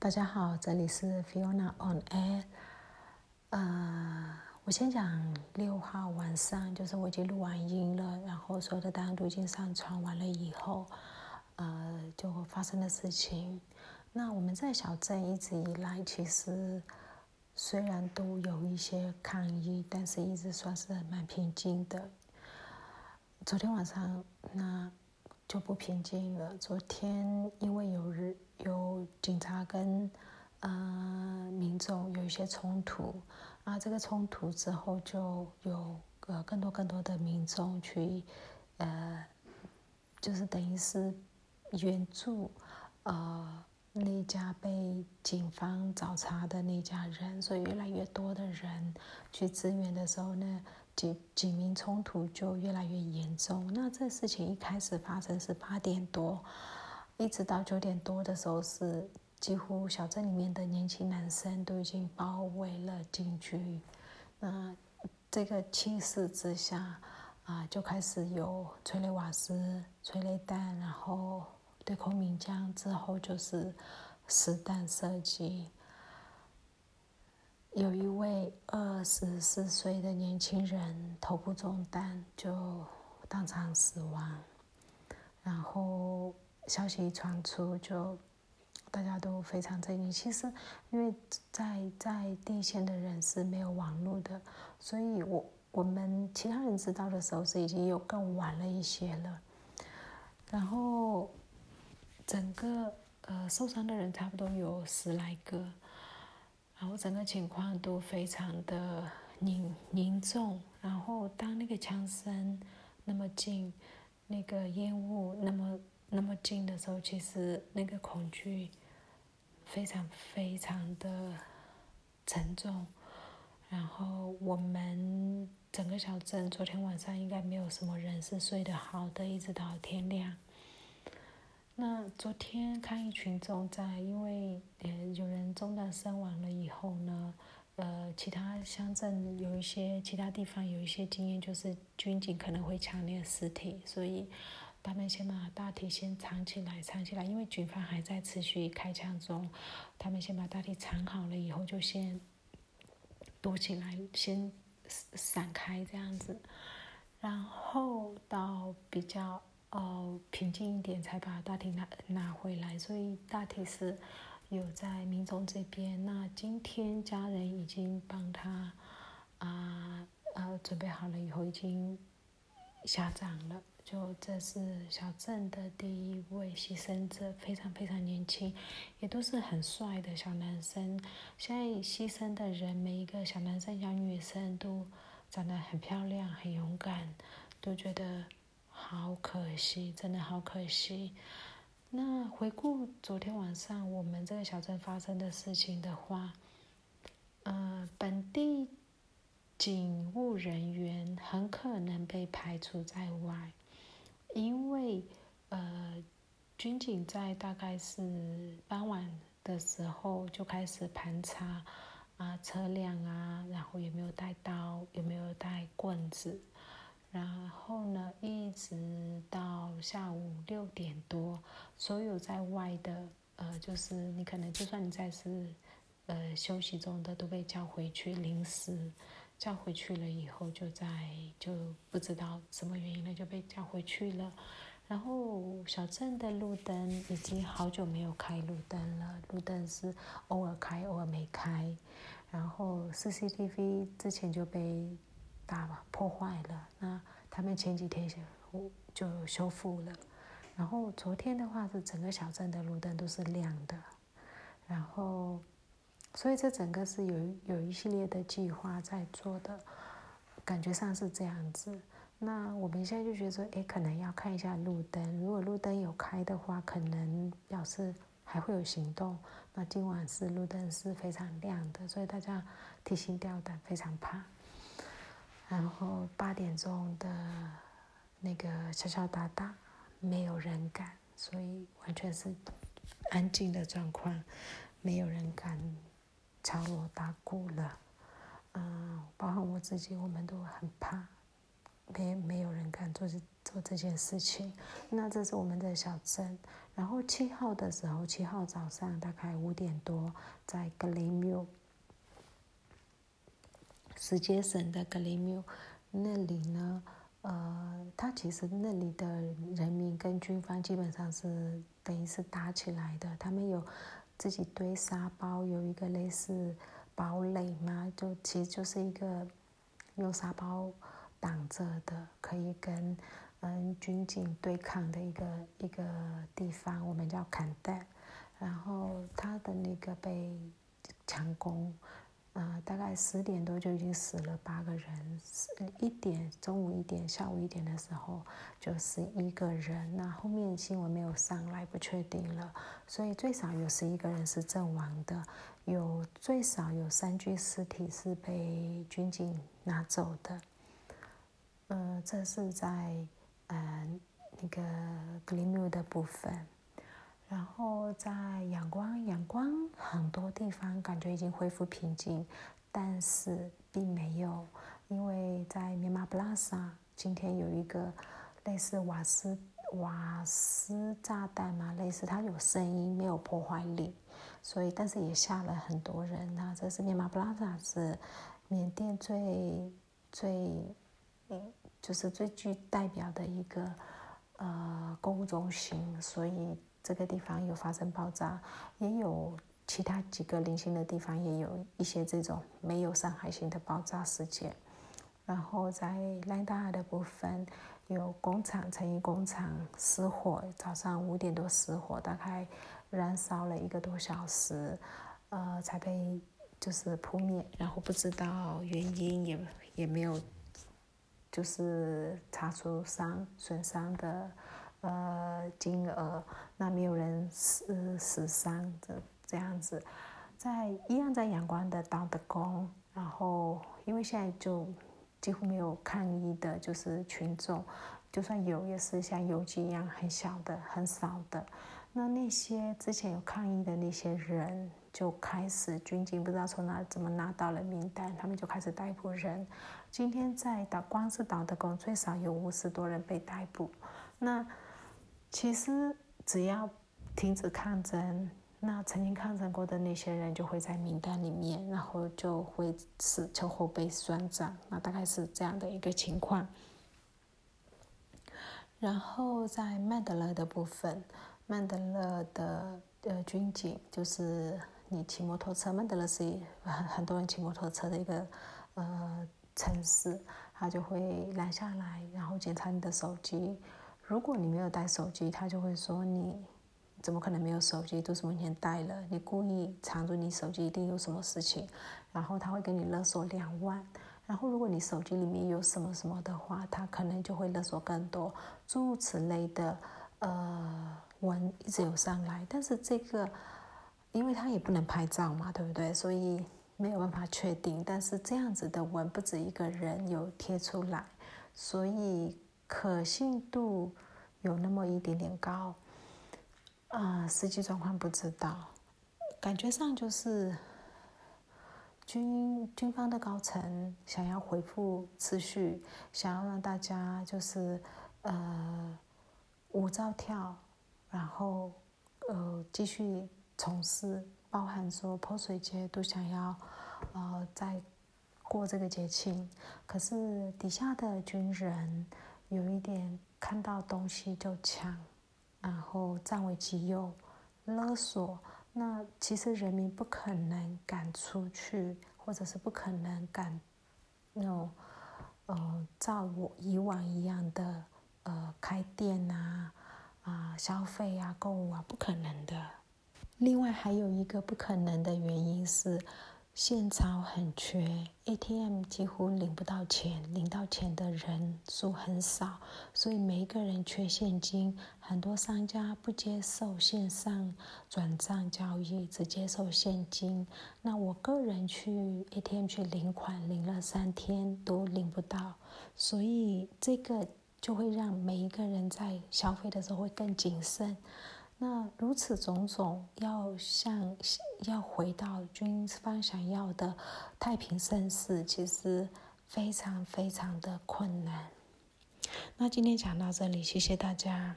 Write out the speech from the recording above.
大家好，这里是 Fiona on Air。呃，我先讲六号晚上，就是我已经录完音了，然后所有的单都已经上传完了以后，呃，就发生的事情。那我们在小镇一直以来，其实虽然都有一些抗议，但是一直算是蛮平静的。昨天晚上那就不平静了。昨天因为有日有警察跟呃民众有一些冲突，啊，这个冲突之后就有呃更多更多的民众去呃，就是等于是援助呃那家被警方找茬的那家人，所以越来越多的人去支援的时候呢。警警民冲突就越来越严重。那这事情一开始发生是八点多，一直到九点多的时候，是几乎小镇里面的年轻男生都已经包围了警局。那这个气势之下，啊，就开始有催泪瓦斯、催泪弹，然后对空鸣枪，之后就是实弹射击。有一位二十四岁的年轻人头部中弹，就当场死亡。然后消息一传出，就大家都非常震惊。其实，因为在在地线的人是没有网络的，所以我我们其他人知道的时候是已经有更晚了一些了。然后，整个呃受伤的人差不多有十来个。然后整个情况都非常的凝凝重，然后当那个枪声那么近，那个烟雾那么那么近的时候，其实那个恐惧非常非常的沉重。然后我们整个小镇昨天晚上应该没有什么人是睡得好的，一直到天亮。那昨天抗议群众在，因为呃有人中弹身亡了以后呢，呃其他乡镇有一些其他地方有一些经验，就是军警可能会抢那个尸体，所以他们先把大体先藏起来，藏起来，因为军方还在持续开枪中，他们先把大体藏好了以后就先躲起来，先散开这样子，然后到比较。哦，平静一点才把大体拿拿回来，所以大体是有在民众这边。那今天家人已经帮他啊呃准备好了以后，已经下葬了。就这是小镇的第一位牺牲者，非常非常年轻，也都是很帅的小男生。现在牺牲的人，每一个小男生、小女生都长得很漂亮、很勇敢，都觉得。好可惜，真的好可惜。那回顾昨天晚上我们这个小镇发生的事情的话，呃，本地警务人员很可能被排除在外，因为呃，军警在大概是傍晚的时候就开始盘查啊车辆啊，然后有没有带刀，有没有带棍子。然后呢，一直到下午六点多，所有在外的，呃，就是你可能就算你在是，呃，休息中的都被叫回去，临时叫回去了以后，就在就不知道什么原因了就被叫回去了。然后小镇的路灯已经好久没有开路灯了，路灯是偶尔开偶尔没开。然后 CCTV 之前就被。打破坏了，那他们前几天就就修复了，然后昨天的话是整个小镇的路灯都是亮的，然后，所以这整个是有有一系列的计划在做的，感觉上是这样子。那我们现在就觉得说，哎，可能要看一下路灯，如果路灯有开的话，可能表示还会有行动。那今晚是路灯是非常亮的，所以大家提心吊胆，非常怕。然后八点钟的那个敲敲打打，没有人敢，所以完全是安静的状况，没有人敢敲锣打鼓了。嗯，包括我自己，我们都很怕，没没有人敢做这做这件事情。那这是我们的小镇。然后七号的时候，七号早上大概五点多，在格雷缪，石阶省的格雷缪那里呢，呃，他其实那里的人民跟军方基本上是等于是打起来的。他们有自己堆沙包，有一个类似堡垒嘛，就其实就是一个用沙包挡着的，可以跟。嗯，军警对抗的一个一个地方，我们叫坎代，然后他的那个被强攻，呃，大概十点多就已经死了八个人，一点中午一点下午一点的时候就十一个人，那后面新闻没有上来，不确定了，所以最少有十一个人是阵亡的，有最少有三具尸体是被军警拿走的，呃，这是在。呃，那个格林姆的部分，然后在阳光，阳光很多地方感觉已经恢复平静，但是并没有，因为在密码布拉萨今天有一个类似瓦斯瓦斯炸弹嘛，类似它有声音，没有破坏力，所以但是也吓了很多人那这是密码布拉萨是缅甸最最嗯。就是最具代表的一个呃购物中心，所以这个地方有发生爆炸，也有其他几个零星的地方也有一些这种没有伤害性的爆炸事件。然后在兰大的部分，有工厂成衣工厂失火，早上五点多失火，大概燃烧了一个多小时，呃，才被就是扑灭，然后不知道原因，也也没有。就是查出伤损伤的呃金额，那没有人死死伤的这样子，在一样在阳光的道德宫，然后因为现在就几乎没有抗议的，就是群众，就算有也是像游击一样很小的很少的，那那些之前有抗议的那些人。就开始军警不知道从哪怎么拿到了名单，他们就开始逮捕人。今天在岛光是岛的工最少有五十多人被逮捕。那其实只要停止抗争，那曾经抗争过的那些人就会在名单里面，然后就会死就后被算账。那大概是这样的一个情况。然后在曼德勒的部分，曼德勒的呃军警就是。你骑摩托车，曼德勒是很很多人骑摩托车的一个呃城市，他就会拦下来，然后检查你的手机。如果你没有带手机，他就会说你怎么可能没有手机？都是明天带了，你故意藏住你手机，一定有什么事情。然后他会给你勒索两万。然后如果你手机里面有什么什么的话，他可能就会勒索更多，诸如此类的呃文一直有上来，但是这个。因为他也不能拍照嘛，对不对？所以没有办法确定。但是这样子的文不止一个人有贴出来，所以可信度有那么一点点高。啊，实际状况不知道，感觉上就是军军方的高层想要恢复秩序，想要让大家就是呃舞照跳，然后呃继续。从事包含说泼水节都想要，呃，在过这个节庆，可是底下的军人有一点看到东西就抢，然后占为己有，勒索。那其实人民不可能敢出去，或者是不可能敢那种，呃，照我以往一样的呃开店啊，啊消费啊购物啊，不可能的。另外还有一个不可能的原因是，现钞很缺，ATM 几乎领不到钱，领到钱的人数很少，所以每一个人缺现金。很多商家不接受线上转账交易，只接受现金。那我个人去 ATM 去领款，领了三天都领不到，所以这个就会让每一个人在消费的时候会更谨慎。那如此种种，要向要回到军方想要的太平盛世，其实非常非常的困难。那今天讲到这里，谢谢大家。